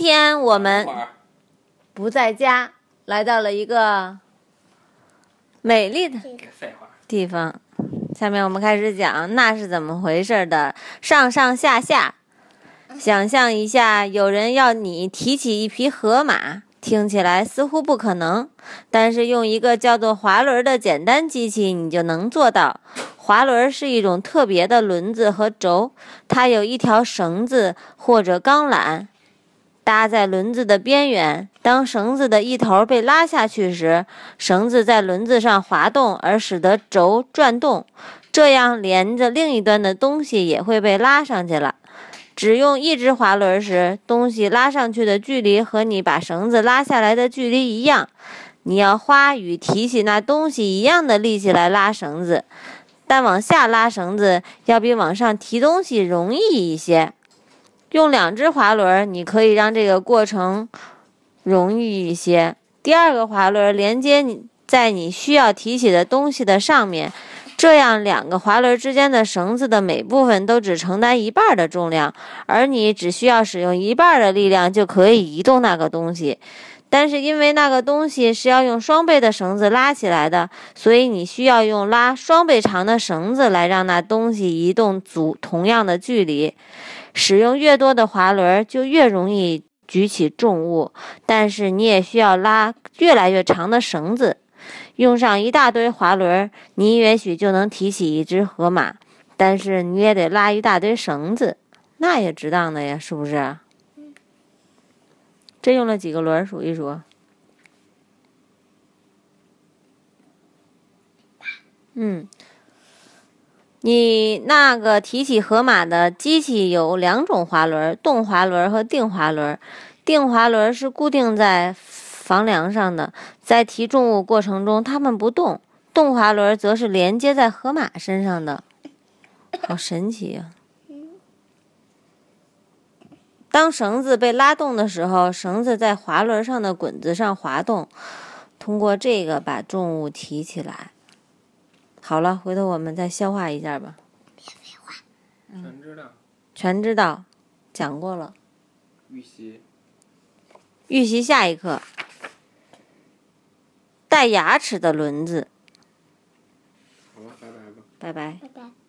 天我们不在家，来到了一个美丽的。地方。下面我们开始讲那是怎么回事的上上下下。想象一下，有人要你提起一匹河马，听起来似乎不可能，但是用一个叫做滑轮的简单机器，你就能做到。滑轮是一种特别的轮子和轴，它有一条绳子或者钢缆搭在轮子的边缘。当绳子的一头被拉下去时，绳子在轮子上滑动，而使得轴转动，这样连着另一端的东西也会被拉上去了。只用一只滑轮时，东西拉上去的距离和你把绳子拉下来的距离一样。你要花与提起那东西一样的力气来拉绳子，但往下拉绳子要比往上提东西容易一些。用两只滑轮，你可以让这个过程容易一些。第二个滑轮连接你在你需要提起的东西的上面，这样两个滑轮之间的绳子的每部分都只承担一半的重量，而你只需要使用一半的力量就可以移动那个东西。但是因为那个东西是要用双倍的绳子拉起来的，所以你需要用拉双倍长的绳子来让那东西移动足同样的距离。使用越多的滑轮，就越容易举起重物，但是你也需要拉越来越长的绳子。用上一大堆滑轮，你也许就能提起一只河马，但是你也得拉一大堆绳子，那也值当的呀，是不是？这用了几个轮儿？数一数。嗯，你那个提起河马的机器有两种滑轮：动滑轮和定滑轮。定滑轮是固定在房梁上的，在提重物过程中它们不动；动滑轮则是连接在河马身上的。好神奇呀、当绳子被拉动的时候，绳子在滑轮上的滚子上滑动，通过这个把重物提起来。好了，回头我们再消化一下吧。全知道。全知道，讲过了。预习。预习下一课。带牙齿的轮子，好了，拜拜吧。拜拜。拜拜。